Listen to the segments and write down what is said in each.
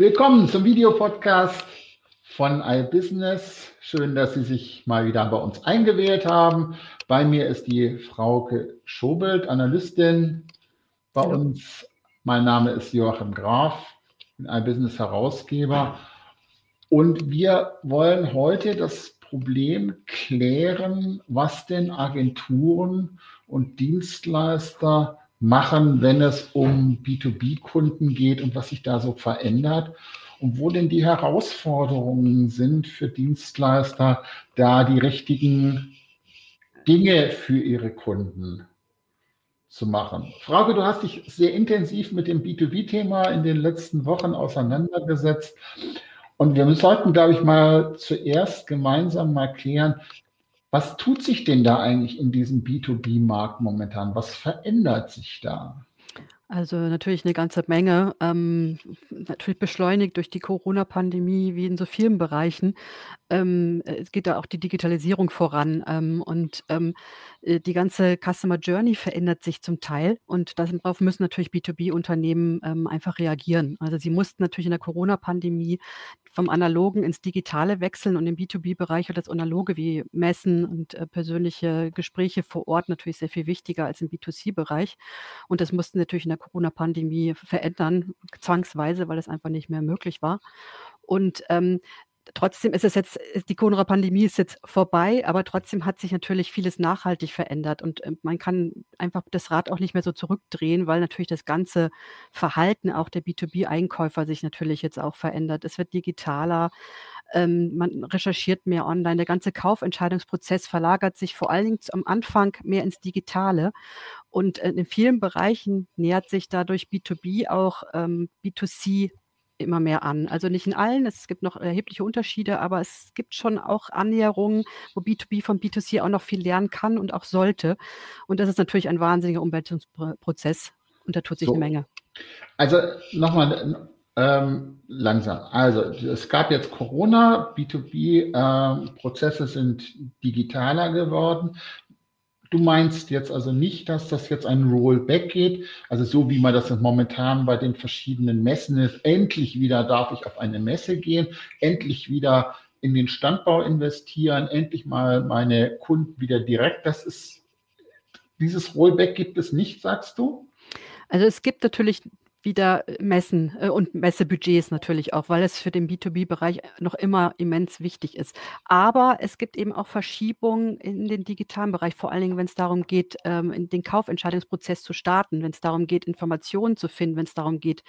Willkommen zum Videopodcast von iBusiness. Schön, dass Sie sich mal wieder bei uns eingewählt haben. Bei mir ist die Frauke Schobelt, Analystin bei Hallo. uns. Mein Name ist Joachim Graf, bin iBusiness Herausgeber. Und wir wollen heute das Problem klären, was denn Agenturen und Dienstleister machen, wenn es um B2B-Kunden geht und was sich da so verändert und wo denn die Herausforderungen sind für Dienstleister, da die richtigen Dinge für ihre Kunden zu machen. Frauke, du hast dich sehr intensiv mit dem B2B-Thema in den letzten Wochen auseinandergesetzt. Und wir sollten, glaube ich, mal zuerst gemeinsam mal klären, was tut sich denn da eigentlich in diesem B2B-Markt momentan? Was verändert sich da? Also natürlich eine ganze Menge, ähm, natürlich beschleunigt durch die Corona-Pandemie wie in so vielen Bereichen. Ähm, es geht da auch die Digitalisierung voran, ähm, und, ähm, äh, die ganze Customer Journey verändert sich zum Teil und darauf müssen natürlich B2B-Unternehmen, ähm, einfach reagieren. Also, sie mussten natürlich in der Corona-Pandemie vom Analogen ins Digitale wechseln und im B2B-Bereich wird das Analoge wie Messen und, äh, persönliche Gespräche vor Ort natürlich sehr viel wichtiger als im B2C-Bereich. Und das mussten natürlich in der Corona-Pandemie verändern, zwangsweise, weil es einfach nicht mehr möglich war. Und, ähm, trotzdem ist es jetzt die Corona-Pandemie ist jetzt vorbei, aber trotzdem hat sich natürlich vieles nachhaltig verändert und, ähm, man kann einfach das Rad auch nicht mehr so zurückdrehen, weil natürlich das ganze Verhalten auch der B2B-Einkäufer sich natürlich jetzt auch verändert. Es wird digitaler, ähm, man recherchiert mehr online. Der ganze Kaufentscheidungsprozess verlagert sich vor allen Dingen am Anfang mehr ins Digitale und, äh, in vielen Bereichen nähert sich dadurch B2B auch, ähm, B2C immer mehr an. Also nicht in allen, es gibt noch erhebliche Unterschiede, aber es gibt schon auch Annäherungen, wo B2B von B2C auch noch viel lernen kann und auch sollte. Und das ist natürlich ein wahnsinniger Umwälzungsprozess und da tut sich so. eine Menge. Also nochmal ähm, langsam. Also es gab jetzt Corona, B2B-Prozesse äh, sind digitaler geworden. Du meinst jetzt also nicht, dass das jetzt ein Rollback geht, also so wie man das momentan bei den verschiedenen Messen ist. Endlich wieder darf ich auf eine Messe gehen, endlich wieder in den Standbau investieren, endlich mal meine Kunden wieder direkt. Das ist, dieses Rollback gibt es nicht, sagst du? Also es gibt natürlich wieder messen äh, und Messebudgets natürlich auch, weil es für den B2B-Bereich noch immer immens wichtig ist. Aber es gibt eben auch Verschiebungen in den digitalen Bereich, vor allen Dingen, wenn es darum geht, ähm, den Kaufentscheidungsprozess zu starten, wenn es darum geht, Informationen zu finden, wenn es darum geht,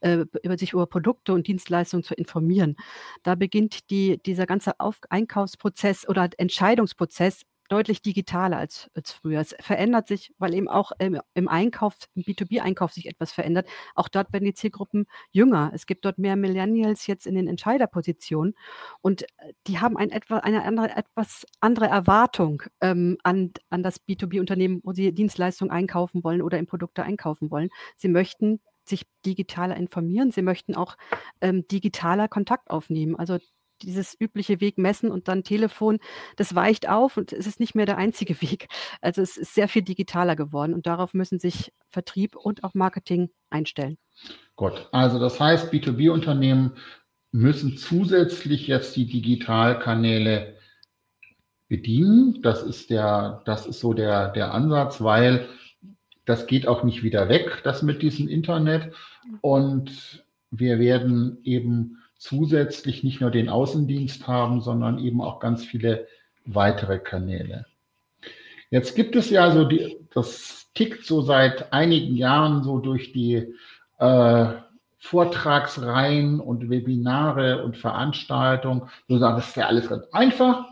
äh, über sich über Produkte und Dienstleistungen zu informieren. Da beginnt die, dieser ganze Auf Einkaufsprozess oder Entscheidungsprozess deutlich digitaler als, als früher. Es verändert sich, weil eben auch im, im Einkauf, im B2B-Einkauf sich etwas verändert. Auch dort werden die Zielgruppen jünger. Es gibt dort mehr Millennials jetzt in den Entscheiderpositionen und äh, die haben ein eine andere, etwas andere Erwartung ähm, an, an das B2B-Unternehmen, wo sie Dienstleistungen einkaufen wollen oder in Produkte einkaufen wollen. Sie möchten sich digitaler informieren. Sie möchten auch ähm, digitaler Kontakt aufnehmen. Also dieses übliche Weg messen und dann Telefon, das weicht auf und es ist nicht mehr der einzige Weg. Also es ist sehr viel digitaler geworden und darauf müssen sich Vertrieb und auch Marketing einstellen. Gut, also das heißt, B2B-Unternehmen müssen zusätzlich jetzt die Digitalkanäle bedienen. Das ist der, das ist so der, der Ansatz, weil das geht auch nicht wieder weg, das mit diesem Internet. Und wir werden eben zusätzlich nicht nur den Außendienst haben, sondern eben auch ganz viele weitere Kanäle. Jetzt gibt es ja so die, das tickt so seit einigen Jahren so durch die äh, Vortragsreihen und Webinare und Veranstaltungen. So sagen, das ist ja alles ganz einfach.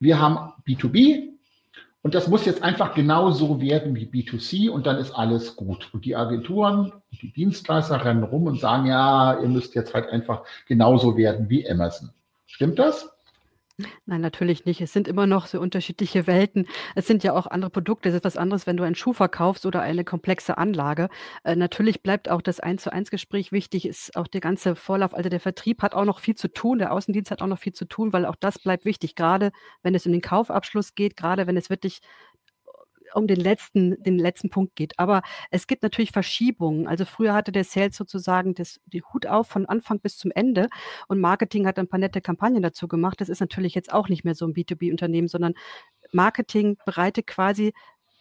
Wir haben B2B, und das muss jetzt einfach genauso werden wie B2C und dann ist alles gut. Und die Agenturen, die Dienstleister rennen rum und sagen, ja, ihr müsst jetzt halt einfach genauso werden wie Amazon. Stimmt das? Nein, natürlich nicht. Es sind immer noch so unterschiedliche Welten. Es sind ja auch andere Produkte. Es ist was anderes, wenn du einen Schuh verkaufst oder eine komplexe Anlage. Äh, natürlich bleibt auch das Eins-zu-eins-Gespräch wichtig, ist auch der ganze Vorlauf. Also der Vertrieb hat auch noch viel zu tun, der Außendienst hat auch noch viel zu tun, weil auch das bleibt wichtig, gerade wenn es um den Kaufabschluss geht, gerade wenn es wirklich um den letzten, den letzten Punkt geht. Aber es gibt natürlich Verschiebungen. Also früher hatte der Sales sozusagen das, die Hut auf von Anfang bis zum Ende und Marketing hat ein paar nette Kampagnen dazu gemacht. Das ist natürlich jetzt auch nicht mehr so ein B2B-Unternehmen, sondern Marketing bereitet quasi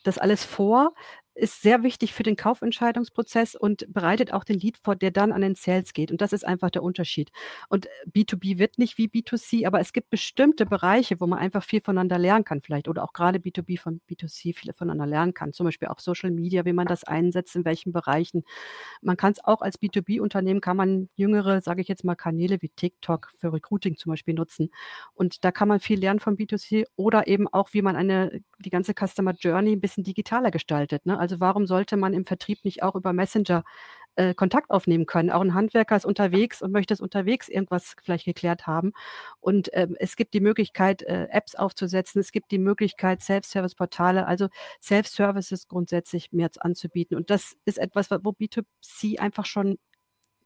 das alles vor, ist sehr wichtig für den Kaufentscheidungsprozess und bereitet auch den Lead vor, der dann an den Sales geht. Und das ist einfach der Unterschied. Und B2B wird nicht wie B2C, aber es gibt bestimmte Bereiche, wo man einfach viel voneinander lernen kann, vielleicht. Oder auch gerade B2B von B2C viel voneinander lernen kann. Zum Beispiel auch Social Media, wie man das einsetzt, in welchen Bereichen. Man kann es auch als B2B-Unternehmen, kann man jüngere, sage ich jetzt mal, Kanäle wie TikTok für Recruiting zum Beispiel nutzen. Und da kann man viel lernen von B2C oder eben auch, wie man eine, die ganze Customer Journey ein bisschen digitaler gestaltet. Ne? Also warum sollte man im Vertrieb nicht auch über Messenger äh, Kontakt aufnehmen können? Auch ein Handwerker ist unterwegs und möchte es unterwegs irgendwas vielleicht geklärt haben. Und ähm, es gibt die Möglichkeit, äh, Apps aufzusetzen. Es gibt die Möglichkeit, Self-Service-Portale, also Self-Services grundsätzlich mehr anzubieten. Und das ist etwas, wo B2C einfach schon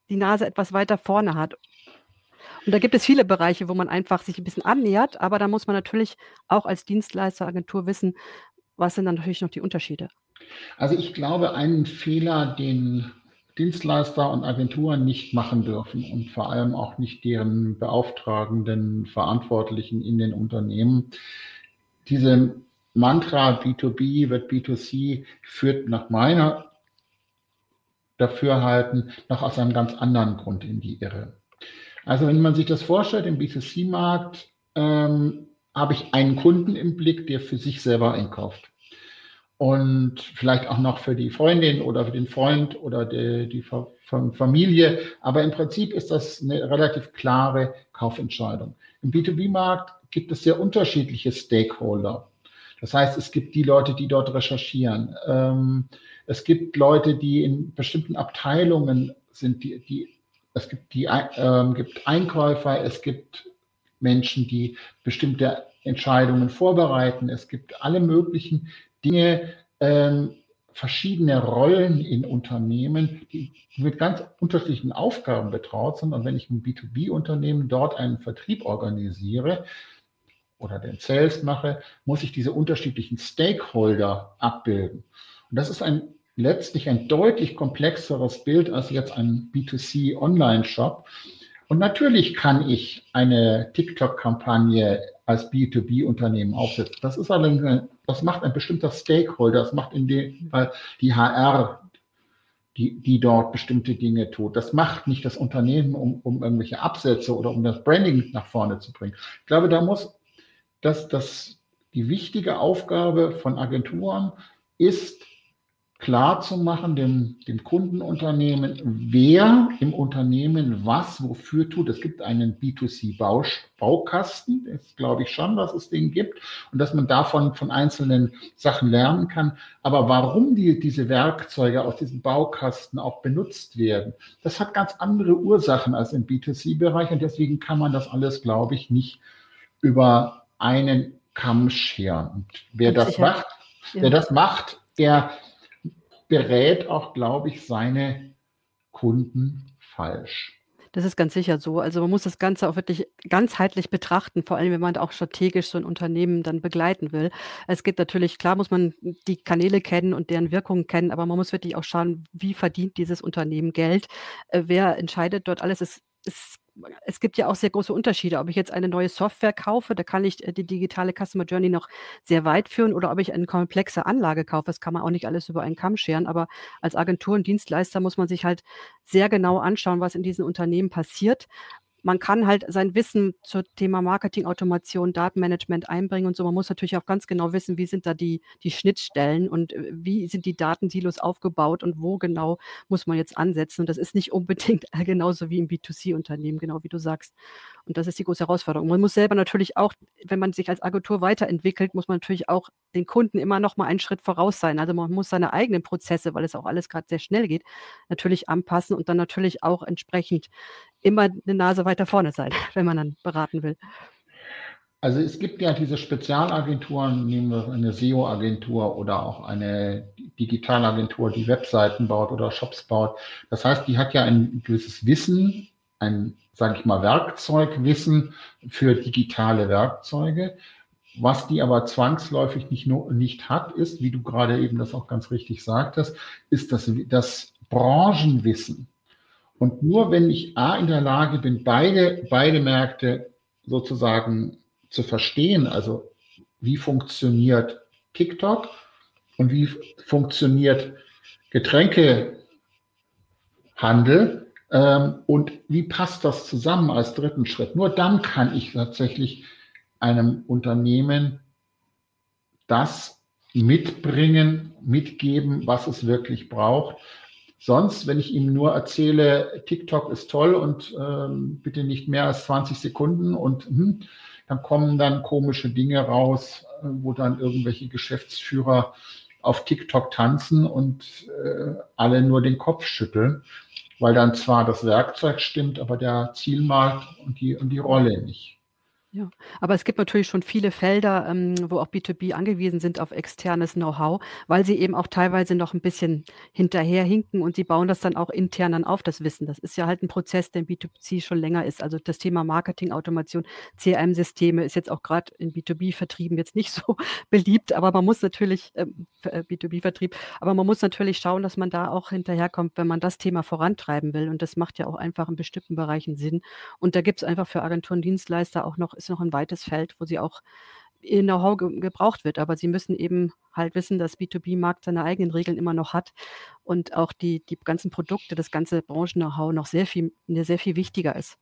die Nase etwas weiter vorne hat. Und da gibt es viele Bereiche, wo man einfach sich ein bisschen annähert, aber da muss man natürlich auch als Dienstleister, Agentur wissen, was sind dann natürlich noch die Unterschiede. Also ich glaube, einen Fehler, den Dienstleister und Agenturen nicht machen dürfen und vor allem auch nicht deren beauftragenden Verantwortlichen in den Unternehmen. Diese Mantra B2B wird B2C führt nach meiner Dafürhalten noch aus einem ganz anderen Grund in die Irre. Also wenn man sich das vorstellt, im B2C-Markt ähm, habe ich einen Kunden im Blick, der für sich selber einkauft und vielleicht auch noch für die Freundin oder für den Freund oder die, die Familie. Aber im Prinzip ist das eine relativ klare Kaufentscheidung. Im B2B-Markt gibt es sehr unterschiedliche Stakeholder. Das heißt, es gibt die Leute, die dort recherchieren. Ähm, es gibt Leute, die in bestimmten Abteilungen sind, die, die es gibt die äh, gibt Einkäufer, es gibt Menschen, die bestimmte Entscheidungen vorbereiten. Es gibt alle möglichen Dinge, ähm, verschiedene Rollen in Unternehmen, die mit ganz unterschiedlichen Aufgaben betraut sind. Und wenn ich ein B2B-Unternehmen dort einen Vertrieb organisiere oder den Sales mache, muss ich diese unterschiedlichen Stakeholder abbilden. Und das ist ein letztlich ein deutlich komplexeres Bild als jetzt ein B2C Online-Shop. Und natürlich kann ich eine TikTok-Kampagne als B2B-Unternehmen aufsetzen. Das ist allerdings das macht ein bestimmter Stakeholder, das macht in dem Fall die HR, die, die dort bestimmte Dinge tut. Das macht nicht das Unternehmen, um, um irgendwelche Absätze oder um das Branding nach vorne zu bringen. Ich glaube, da muss das, das die wichtige Aufgabe von Agenturen ist, klar zu machen, dem, dem Kundenunternehmen, wer im Unternehmen was wofür tut. Es gibt einen B2C-Baukasten, das glaube ich schon, dass es den gibt und dass man davon von einzelnen Sachen lernen kann. Aber warum die, diese Werkzeuge aus diesem Baukasten auch benutzt werden, das hat ganz andere Ursachen als im B2C-Bereich und deswegen kann man das alles, glaube ich, nicht über einen Kamm scheren. Und wer das macht, ja. wer das macht, der berät auch, glaube ich, seine Kunden falsch. Das ist ganz sicher so. Also man muss das Ganze auch wirklich ganzheitlich betrachten, vor allem wenn man auch strategisch so ein Unternehmen dann begleiten will. Es gibt natürlich, klar muss man die Kanäle kennen und deren Wirkungen kennen, aber man muss wirklich auch schauen, wie verdient dieses Unternehmen Geld, äh, wer entscheidet dort alles. Es, es es gibt ja auch sehr große Unterschiede. Ob ich jetzt eine neue Software kaufe, da kann ich äh, die digitale Customer Journey noch sehr weit führen oder ob ich eine komplexe Anlage kaufe. Das kann man auch nicht alles über einen Kamm scheren. Aber als Agentur und Dienstleister muss man sich halt sehr genau anschauen, was in diesen Unternehmen passiert man kann halt sein Wissen zum Thema Marketing, Automation, Datenmanagement einbringen und so. Man muss natürlich auch ganz genau wissen, wie sind da die, die Schnittstellen und äh, wie sind die Datensilos aufgebaut und wo genau muss man jetzt ansetzen. Und das ist nicht unbedingt genauso wie im B2C-Unternehmen, genau wie du sagst. Und das ist die große Herausforderung. Man muss selber natürlich auch, wenn man sich als Agentur weiterentwickelt, muss man natürlich auch den Kunden immer noch mal einen Schritt voraus sein. Also man muss seine eigenen Prozesse, weil es auch alles gerade sehr schnell geht, natürlich anpassen und dann natürlich auch entsprechend immer eine Nase weiter vorne sein, wenn man dann beraten will. Also es gibt ja diese Spezialagenturen, nehmen wir eine SEO-Agentur oder auch eine Digitalagentur, die Webseiten baut oder Shops baut. Das heißt, die hat ja ein gewisses Wissen, ein, sage ich mal, Werkzeugwissen für digitale Werkzeuge. Was die aber zwangsläufig nicht, nur, nicht hat, ist, wie du gerade eben das auch ganz richtig sagtest, ist das, das Branchenwissen. Und nur wenn ich A in der Lage bin, beide, beide Märkte sozusagen zu verstehen, also wie funktioniert TikTok und wie funktioniert Getränkehandel ähm, und wie passt das zusammen als dritten Schritt. Nur dann kann ich tatsächlich einem Unternehmen das mitbringen, mitgeben, was es wirklich braucht. Sonst, wenn ich ihm nur erzähle, TikTok ist toll und ähm, bitte nicht mehr als 20 Sekunden und hm, dann kommen dann komische Dinge raus, äh, wo dann irgendwelche Geschäftsführer auf TikTok tanzen und äh, alle nur den Kopf schütteln, weil dann zwar das Werkzeug stimmt, aber der Zielmarkt und die, und die Rolle nicht. Ja, aber es gibt natürlich schon viele Felder, ähm, wo auch B2B angewiesen sind auf externes Know-how, weil sie eben auch teilweise noch ein bisschen hinterherhinken und sie bauen das dann auch intern dann auf, das Wissen. Das ist ja halt ein Prozess, der in B2C schon länger ist. Also das Thema Marketing, Automation, CRM-Systeme ist jetzt auch gerade in B2B-Vertrieben jetzt nicht so beliebt, aber man muss natürlich, ähm, äh, B2B-Vertrieb, aber man muss natürlich schauen, dass man da auch hinterherkommt, wenn man das Thema vorantreiben will. Und das macht ja auch einfach in bestimmten Bereichen Sinn. Und da gibt es einfach für Agenturen, Dienstleister auch noch ist noch ein weites Feld, wo sie auch ihr Know-how ge gebraucht wird. Aber sie müssen eben halt wissen, dass B2B-Markt seine eigenen Regeln immer noch hat und auch die, die ganzen Produkte, das ganze Branchen-Know-how noch sehr viel, sehr viel wichtiger ist.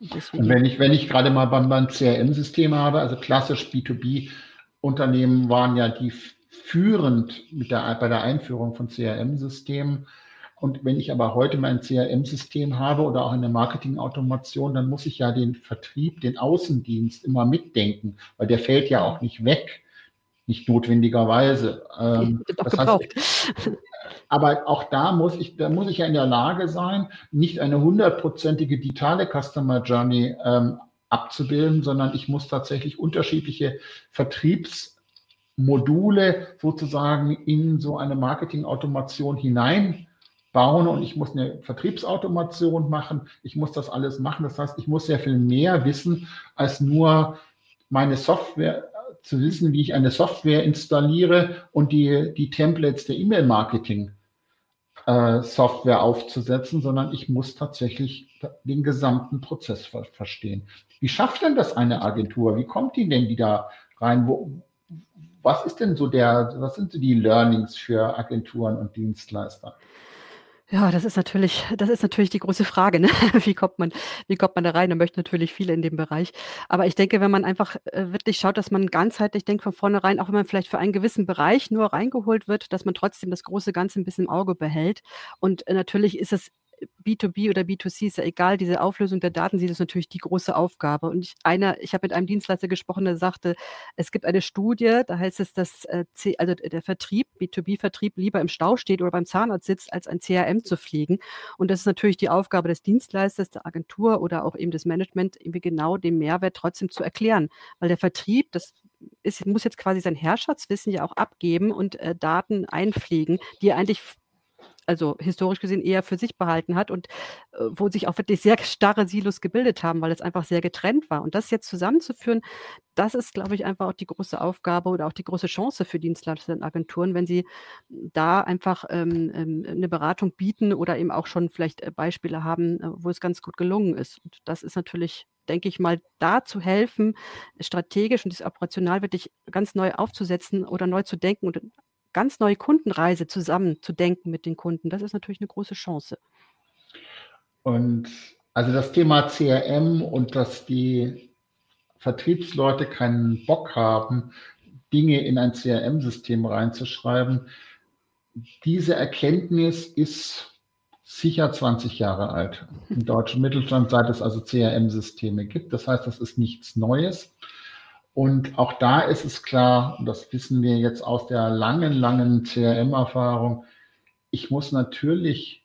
Und, und wenn ich, wenn ich gerade mal beim, beim CRM-System habe, also klassisch B2B-Unternehmen waren ja die führend mit der, bei der Einführung von CRM-Systemen und wenn ich aber heute mein CRM-System habe oder auch eine Marketing-Automation, dann muss ich ja den Vertrieb, den Außendienst immer mitdenken, weil der fällt ja auch nicht weg, nicht notwendigerweise. Ähm, das heißt, aber auch da muss ich, da muss ich ja in der Lage sein, nicht eine hundertprozentige digitale Customer Journey ähm, abzubilden, sondern ich muss tatsächlich unterschiedliche Vertriebsmodule sozusagen in so eine Marketing-Automation hinein bauen und ich muss eine Vertriebsautomation machen. Ich muss das alles machen. Das heißt, ich muss sehr viel mehr wissen, als nur meine Software zu wissen, wie ich eine Software installiere und die, die Templates der E-Mail-Marketing äh, aufzusetzen, sondern ich muss tatsächlich den gesamten Prozess ver verstehen. Wie schafft denn das eine Agentur? Wie kommt die denn wieder rein? Wo, was ist denn so der, was sind so die Learnings für Agenturen und Dienstleister? Ja, das ist natürlich das ist natürlich die große Frage, ne? Wie kommt man wie kommt man da rein? Da möchten natürlich viele in dem Bereich. Aber ich denke, wenn man einfach, äh, wirklich schaut, dass man ganzheitlich denkt von vornherein, auch wenn man vielleicht für einen gewissen Bereich nur reingeholt wird, dass man trotzdem das große Ganze ein bisschen im Auge behält. Und, äh, natürlich ist es B2B oder B2C ist ja egal, diese Auflösung der Daten, sie ist natürlich die große Aufgabe. Und ich, einer, ich habe mit einem Dienstleister gesprochen, der sagte, es gibt eine Studie, da heißt es, dass äh, C, also der Vertrieb, B2B-Vertrieb lieber im Stau steht oder beim Zahnarzt sitzt, als ein CRM zu fliegen. Und das ist natürlich die Aufgabe des Dienstleisters, der Agentur oder auch eben des Management, irgendwie genau den Mehrwert trotzdem zu erklären. Weil der Vertrieb, das ist, muss jetzt quasi sein Herrschaftswissen ja auch abgeben und äh, Daten einpflegen, die er eigentlich also historisch gesehen eher für sich behalten hat und äh, wo sich auch wirklich sehr starre Silos gebildet haben, weil es einfach sehr getrennt war. Und das jetzt zusammenzuführen, das ist, glaube ich, einfach auch die große Aufgabe oder auch die große Chance für Dienstleister und Agenturen, wenn sie da einfach ähm, ähm, eine Beratung bieten oder eben auch schon vielleicht äh, Beispiele haben, äh, wo es ganz gut gelungen ist. Und das ist natürlich denke ich mal, da zu helfen, strategisch und das operational wirklich ganz neu aufzusetzen oder neu zu denken und ganz neue Kundenreise zusammen zu denken mit den Kunden, das ist natürlich eine große Chance. Und also das Thema CRM und dass die Vertriebsleute keinen Bock haben, Dinge in ein CRM-System reinzuschreiben, diese Erkenntnis ist sicher 20 Jahre alt. Im deutschen Mittelstand, seit es also CRM-Systeme gibt. Das heißt, das ist nichts Neues. Und auch da ist es klar, und das wissen wir jetzt aus der langen, langen CRM-Erfahrung, ich muss natürlich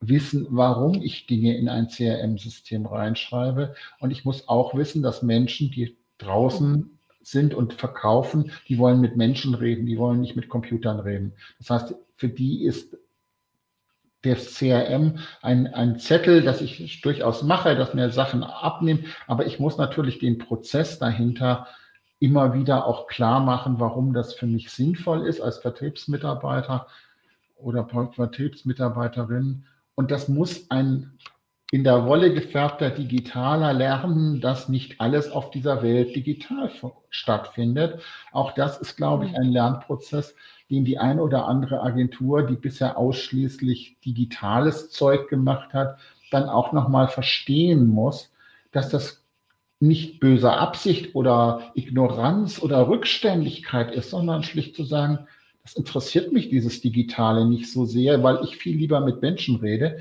wissen, warum ich Dinge in ein CRM-System reinschreibe. Und ich muss auch wissen, dass Menschen, die draußen sind und verkaufen, die wollen mit Menschen reden, die wollen nicht mit Computern reden. Das heißt, für die ist des CRM ein, ein Zettel, dass ich durchaus mache, dass mir Sachen abnimmt, aber ich muss natürlich den Prozess dahinter immer wieder auch klar machen, warum das für mich sinnvoll ist als Vertriebsmitarbeiter oder Vertriebsmitarbeiterin. Und das muss ein in der Wolle gefärbter Digitaler lernen, dass nicht alles auf dieser Welt digital stattfindet. Auch das ist, glaube ich, ein Lernprozess, den die eine oder andere Agentur, die bisher ausschließlich digitales Zeug gemacht hat, dann auch nochmal verstehen muss, dass das nicht böser Absicht oder Ignoranz oder Rückständigkeit ist, sondern schlicht zu sagen, das interessiert mich, dieses Digitale nicht so sehr, weil ich viel lieber mit Menschen rede.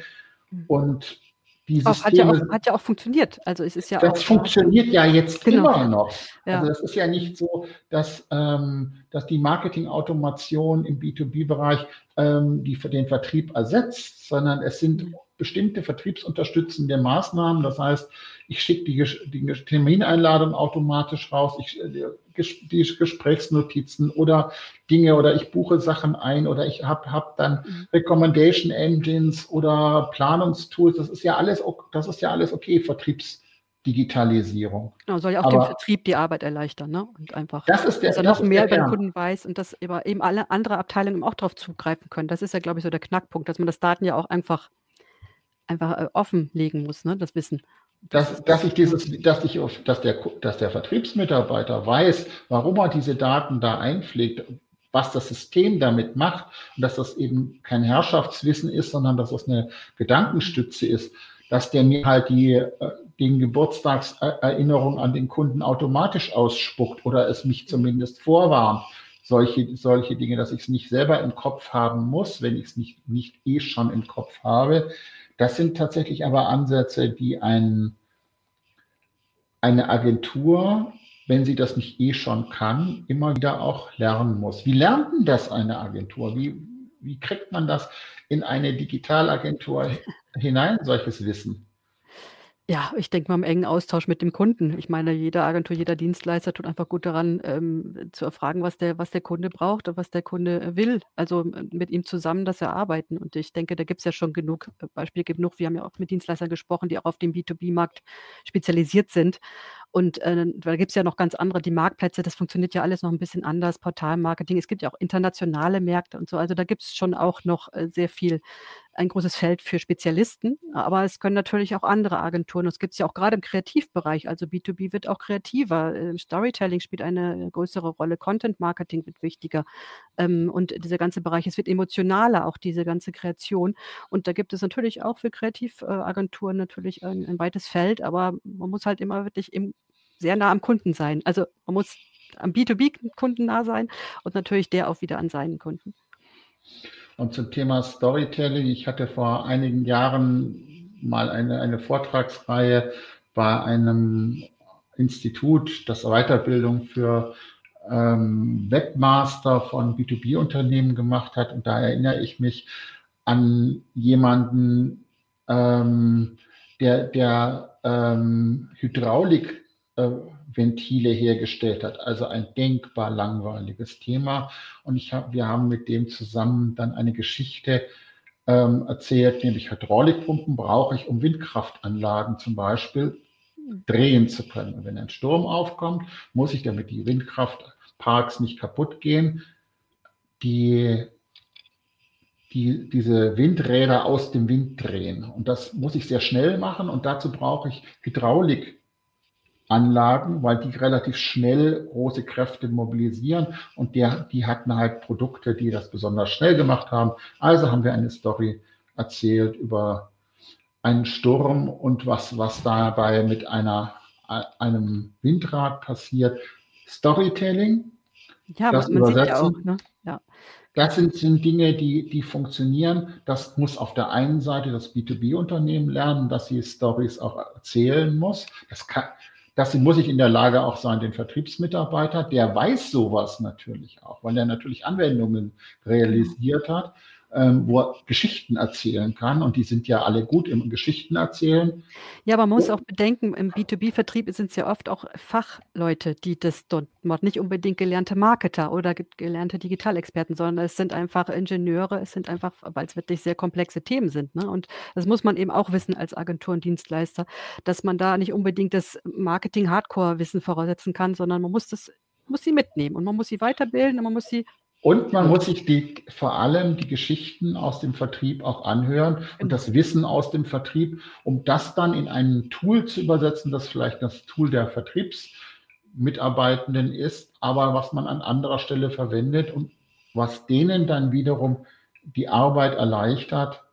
Mhm. Und die auch, hat, ja auch, hat ja auch funktioniert. Also es ist ja das auch, funktioniert ja jetzt genau. immer noch. Ja. Also es ist ja nicht so, dass, ähm, dass die Marketing-Automation im B2B-Bereich ähm, die für den Vertrieb ersetzt, sondern es sind bestimmte vertriebsunterstützende Maßnahmen. Das heißt, ich schicke die, die Termineinladung automatisch raus, ich, äh, die Gesprächsnotizen oder Dinge oder ich buche Sachen ein oder ich habe hab dann mhm. Recommendation Engines oder Planungstools. Das ist ja alles, das ist ja alles okay, Vertriebsdigitalisierung. Genau, soll ja auch Aber dem Vertrieb die Arbeit erleichtern, ne? Und einfach, das ist der, dass er noch mehr über den Kunden weiß und dass eben alle andere Abteilungen auch darauf zugreifen können. Das ist ja, glaube ich, so der Knackpunkt, dass man das Daten ja auch einfach einfach äh, offenlegen muss, ne, das Wissen dass, dass ich dieses, dass ich, dass der, dass der Vertriebsmitarbeiter weiß, warum er diese Daten da einpflegt, was das System damit macht und dass das eben kein Herrschaftswissen ist, sondern dass das eine Gedankenstütze ist, dass der mir halt die, äh, den Geburtstagserinnerung an den Kunden automatisch ausspuckt oder es mich zumindest vorwarnt. Solche, solche Dinge, dass ich es nicht selber im Kopf haben muss, wenn ich es nicht, nicht eh schon im Kopf habe. Das sind tatsächlich aber Ansätze, die ein, eine Agentur, wenn sie das nicht eh schon kann, immer wieder auch lernen muss. Wie lernt denn das eine Agentur? Wie, wie kriegt man das in eine Digitalagentur hinein, solches Wissen? Ja, ich denke mal im engen Austausch mit dem Kunden. Ich meine, jede Agentur, jeder Dienstleister tut einfach gut daran, ähm, zu erfragen, was der, was der Kunde braucht und was der Kunde äh, will. Also äh, mit ihm zusammen das erarbeiten. Und ich denke, da gibt es ja schon genug äh, Beispiele genug. Wir haben ja auch mit Dienstleistern gesprochen, die auch auf dem B2B-Markt spezialisiert sind. Und äh, da gibt es ja noch ganz andere, die Marktplätze, das funktioniert ja alles noch ein bisschen anders, Portalmarketing. Es gibt ja auch internationale Märkte und so. Also da gibt es schon auch noch äh, sehr viel ein großes Feld für Spezialisten, aber es können natürlich auch andere Agenturen. Das gibt es ja auch gerade im Kreativbereich. Also B2B wird auch kreativer. Ähm, Storytelling spielt eine größere Rolle. Content Marketing wird wichtiger. Ähm, und dieser ganze Bereich, es wird emotionaler, auch diese ganze Kreation. Und da gibt es natürlich auch für Kreativagenturen natürlich ein, ein weites Feld, aber man muss halt immer wirklich im, sehr nah am Kunden sein. Also man muss am B2B-Kunden nah sein und natürlich der auch wieder an seinen Kunden. Und zum Thema Storytelling, ich hatte vor einigen Jahren mal eine, eine Vortragsreihe bei einem Institut, das Weiterbildung für ähm, Webmaster von B2B-Unternehmen gemacht hat. Und da erinnere ich mich an jemanden, ähm, der, der ähm, Hydraulik Ventile hergestellt hat. Also ein denkbar langweiliges Thema. Und ich hab, wir haben mit dem zusammen dann eine Geschichte ähm, erzählt, nämlich Hydraulikpumpen brauche ich, um Windkraftanlagen zum Beispiel drehen zu können. Wenn ein Sturm aufkommt, muss ich, damit die Windkraftparks nicht kaputt gehen, die, die, diese Windräder aus dem Wind drehen. Und das muss ich sehr schnell machen und dazu brauche ich Hydraulik. Anlagen, weil die relativ schnell große Kräfte mobilisieren und der, die hatten halt Produkte, die das besonders schnell gemacht haben. Also haben wir eine Story erzählt über einen Sturm und was, was dabei mit einer, einem Windrad passiert. Storytelling. Ja, das man übersetzen. ja auch, ne? ja. Das sind, sind Dinge, die, die funktionieren. Das muss auf der einen Seite das B2B-Unternehmen lernen, dass sie Stories auch erzählen muss. Das kann, das muss ich in der Lage auch sein, den Vertriebsmitarbeiter, der weiß sowas natürlich auch, weil er natürlich Anwendungen realisiert hat ähm, wo er Geschichten erzählen kann. Und die sind ja alle gut im Geschichten erzählen. Ja, aber man muss auch bedenken, im B2B-Vertrieb sind es ja oft auch Fachleute, die das dort machen. Nicht unbedingt gelernte Marketer oder gelernte Digitalexperten, sondern es sind einfach Ingenieure, es sind einfach, weil es wirklich sehr komplexe Themen sind. Ne? Und das muss man eben auch wissen als Agentur und Dienstleister, dass man da nicht unbedingt das Marketing-Hardcore-Wissen voraussetzen kann, sondern man muss das muss sie mitnehmen und man muss sie weiterbilden und man muss sie und man muss sich die, vor allem die Geschichten aus dem Vertrieb auch anhören und das Wissen aus dem Vertrieb, um das dann in ein Tool zu übersetzen, das vielleicht das Tool der Vertriebsmitarbeitenden ist, aber was man an anderer Stelle verwendet und was denen dann wiederum die Arbeit erleichtert,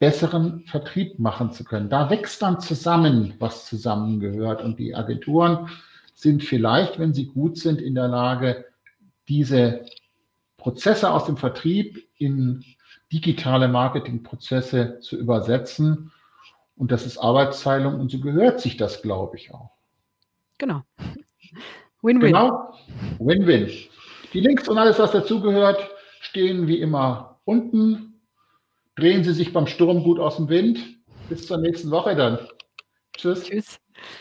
besseren Vertrieb machen zu können. Da wächst dann zusammen, was zusammengehört. Und die Agenturen sind vielleicht, wenn sie gut sind, in der Lage, diese Prozesse aus dem Vertrieb in digitale Marketingprozesse zu übersetzen. Und das ist Arbeitsteilung und so gehört sich das, glaube ich, auch. Genau. Win-win. Genau. Win-win. Die Links und alles, was dazugehört, stehen wie immer unten. Drehen Sie sich beim Sturm gut aus dem Wind. Bis zur nächsten Woche dann. Tschüss. Tschüss.